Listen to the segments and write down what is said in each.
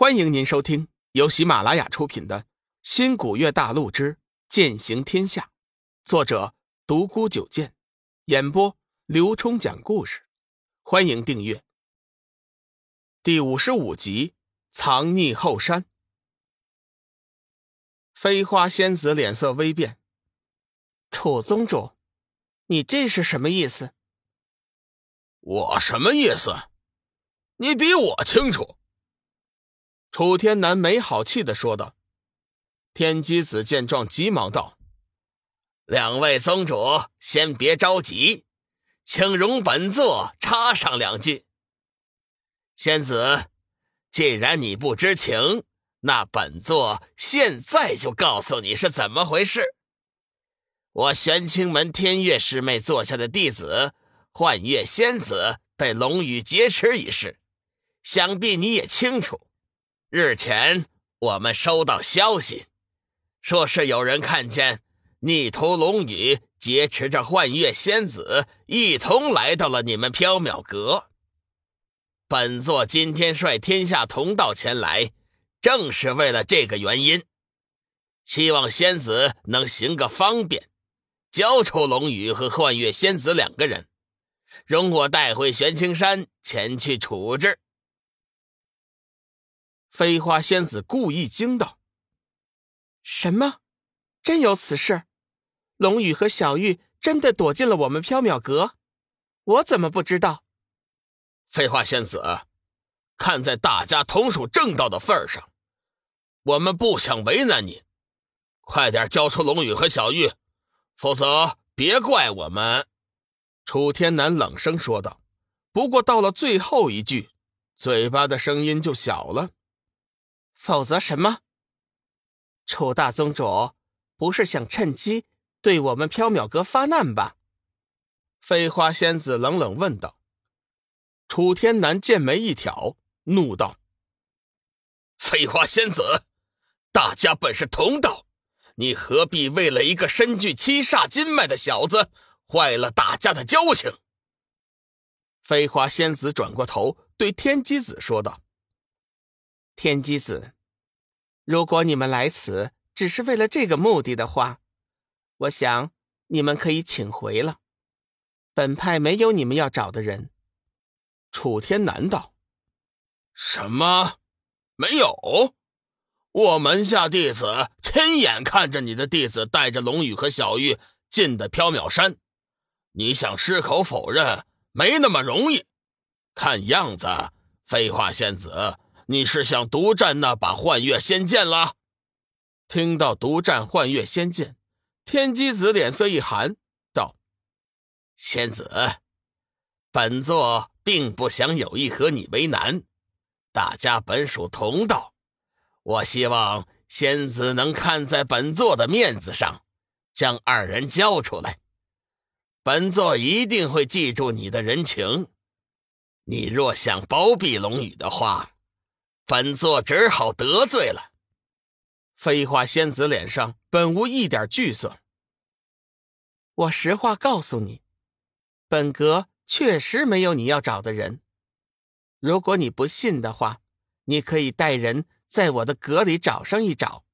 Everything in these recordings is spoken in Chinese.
欢迎您收听由喜马拉雅出品的《新古月大陆之剑行天下》，作者独孤九剑，演播刘冲讲故事。欢迎订阅。第五十五集：藏匿后山。飞花仙子脸色微变：“楚宗主，你这是什么意思？”“我什么意思？你比我清楚。”楚天南没好气的说道：“天机子见状，急忙道：‘两位宗主，先别着急，请容本座插上两句。仙子，既然你不知情，那本座现在就告诉你是怎么回事。我玄清门天月师妹座下的弟子幻月仙子被龙宇劫持一事，想必你也清楚。’”日前，我们收到消息，说是有人看见逆徒龙宇劫持着幻月仙子，一同来到了你们缥缈阁。本座今天率天下同道前来，正是为了这个原因，希望仙子能行个方便，交出龙宇和幻月仙子两个人，容我带回玄清山前去处置。飞花仙子故意惊道：“什么？真有此事？龙宇和小玉真的躲进了我们缥缈阁？我怎么不知道？”飞花仙子，看在大家同属正道的份上，我们不想为难你，快点交出龙宇和小玉，否则别怪我们。”楚天南冷声说道。不过到了最后一句，嘴巴的声音就小了。否则什么？楚大宗主不是想趁机对我们缥缈阁发难吧？飞花仙子冷冷问道。楚天南剑眉一挑，怒道：“飞花仙子，大家本是同道，你何必为了一个身具七煞金脉的小子，坏了大家的交情？”飞花仙子转过头对天机子说道。天机子，如果你们来此只是为了这个目的的话，我想你们可以请回了。本派没有你们要找的人。楚天南道：“什么？没有？我门下弟子亲眼看着你的弟子带着龙宇和小玉进的缥缈山，你想矢口否认，没那么容易。看样子，飞花仙子。”你是想独占那把幻月仙剑了？听到独占幻月仙剑，天机子脸色一寒，道：“仙子，本座并不想有意和你为难，大家本属同道，我希望仙子能看在本座的面子上，将二人交出来。本座一定会记住你的人情。你若想包庇龙宇的话。”本座只好得罪了。飞花仙子脸上本无一点惧色。我实话告诉你，本阁确实没有你要找的人。如果你不信的话，你可以带人在我的阁里找上一找。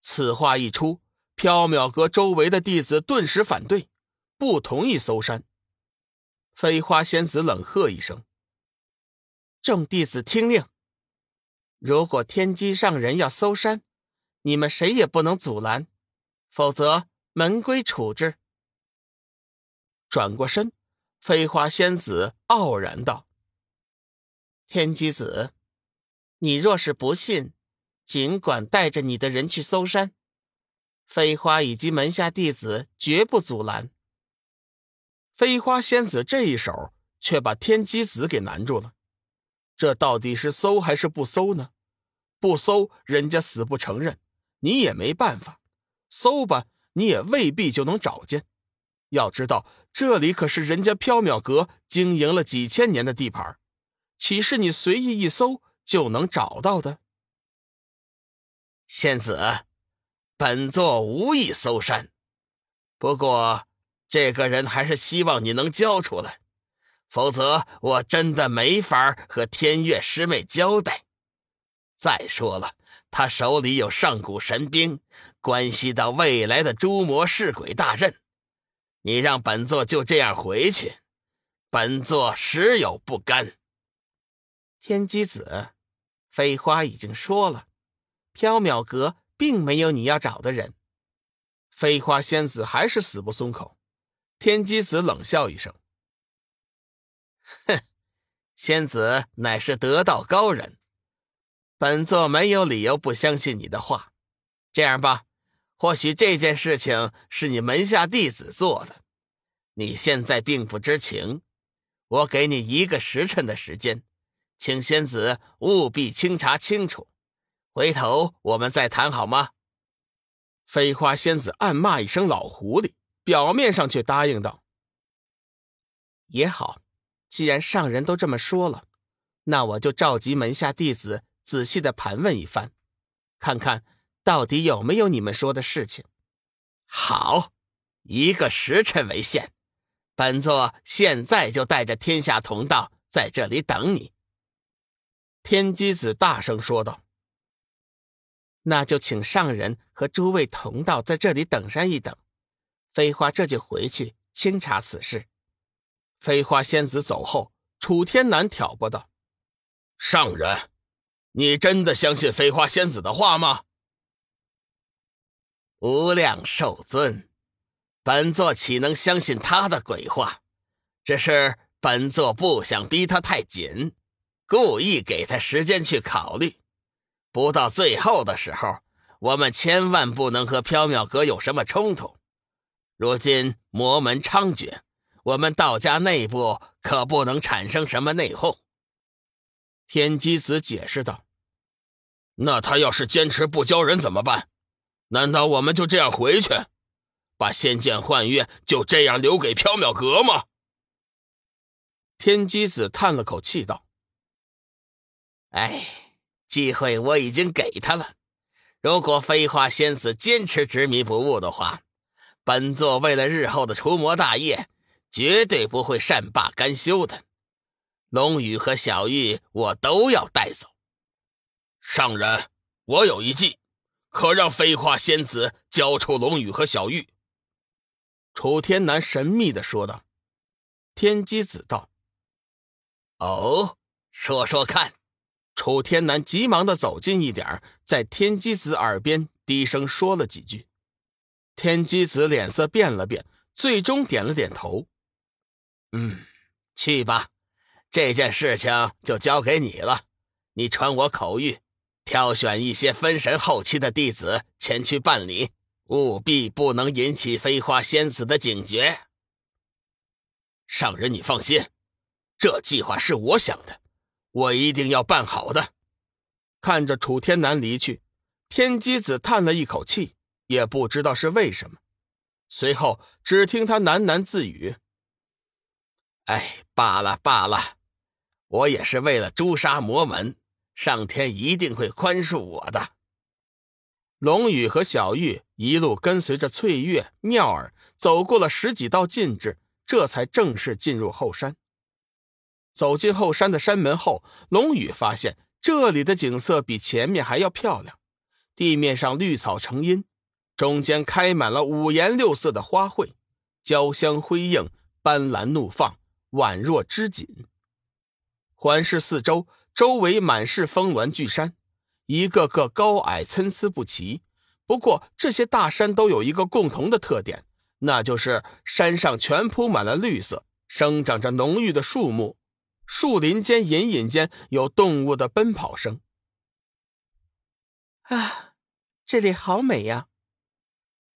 此话一出，缥缈阁周围的弟子顿时反对，不同意搜山。飞花仙子冷喝一声：“众弟子听令！”如果天机上人要搜山，你们谁也不能阻拦，否则门规处置。转过身，飞花仙子傲然道：“天机子，你若是不信，尽管带着你的人去搜山，飞花以及门下弟子绝不阻拦。”飞花仙子这一手却把天机子给难住了。这到底是搜还是不搜呢？不搜，人家死不承认，你也没办法；搜吧，你也未必就能找见。要知道，这里可是人家缥缈阁经营了几千年的地盘，岂是你随意一搜就能找到的？仙子，本座无意搜山，不过这个人还是希望你能交出来。否则，我真的没法和天月师妹交代。再说了，他手里有上古神兵，关系到未来的诸魔噬鬼大阵。你让本座就这样回去，本座实有不甘。天机子，飞花已经说了，缥缈阁并没有你要找的人。飞花仙子还是死不松口。天机子冷笑一声：“哼，仙子乃是得道高人。”本座没有理由不相信你的话。这样吧，或许这件事情是你门下弟子做的，你现在并不知情。我给你一个时辰的时间，请仙子务必清查清楚，回头我们再谈，好吗？飞花仙子暗骂一声“老狐狸”，表面上却答应道：“也好，既然上人都这么说了，那我就召集门下弟子。”仔细的盘问一番，看看到底有没有你们说的事情。好，一个时辰为限，本座现在就带着天下同道在这里等你。”天机子大声说道。“那就请上人和诸位同道在这里等上一等，飞花这就回去清查此事。”飞花仙子走后，楚天南挑拨道：“上人。”你真的相信飞花仙子的话吗？无量寿尊，本座岂能相信他的鬼话？只是本座不想逼他太紧，故意给他时间去考虑。不到最后的时候，我们千万不能和缥缈阁有什么冲突。如今魔门猖獗，我们道家内部可不能产生什么内讧。天机子解释道。那他要是坚持不交人怎么办？难道我们就这样回去，把仙剑幻月就这样留给缥缈阁吗？天机子叹了口气道：“哎，机会我已经给他了。如果飞花仙子坚持执迷不悟的话，本座为了日后的除魔大业，绝对不会善罢甘休的。龙宇和小玉，我都要带走。”上人，我有一计，可让飞花仙子交出龙宇和小玉。楚天南神秘的说道。天机子道：“哦，说说看。”楚天南急忙的走近一点，在天机子耳边低声说了几句。天机子脸色变了变，最终点了点头：“嗯，去吧，这件事情就交给你了。你传我口谕。”挑选一些分神后期的弟子前去办理，务必不能引起飞花仙子的警觉。上人，你放心，这计划是我想的，我一定要办好的。看着楚天南离去，天机子叹了一口气，也不知道是为什么。随后，只听他喃喃自语：“哎，罢了罢了，我也是为了诛杀魔门。”上天一定会宽恕我的。龙宇和小玉一路跟随着翠月、妙儿走过了十几道禁制，这才正式进入后山。走进后山的山门后，龙宇发现这里的景色比前面还要漂亮。地面上绿草成荫，中间开满了五颜六色的花卉，交相辉映，斑斓怒放，宛若织锦。环视四周。周围满是峰峦巨山，一个个高矮参差不齐。不过，这些大山都有一个共同的特点，那就是山上全铺满了绿色，生长着浓郁的树木。树林间隐隐间有动物的奔跑声。啊，这里好美呀！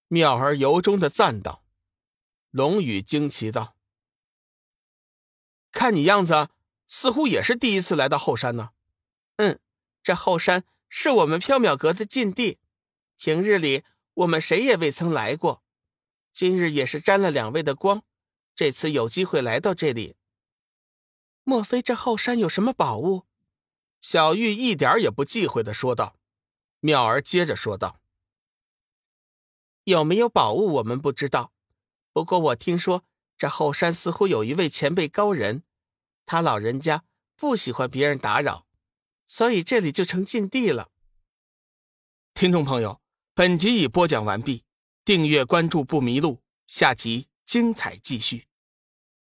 妙儿由衷的赞道。龙宇惊奇道：“看你样子。”似乎也是第一次来到后山呢。嗯，这后山是我们缥缈阁的禁地，平日里我们谁也未曾来过。今日也是沾了两位的光，这次有机会来到这里。莫非这后山有什么宝物？小玉一点也不忌讳的说道。妙儿接着说道：“有没有宝物我们不知道，不过我听说这后山似乎有一位前辈高人。”他老人家不喜欢别人打扰，所以这里就成禁地了。听众朋友，本集已播讲完毕，订阅关注不迷路，下集精彩继续。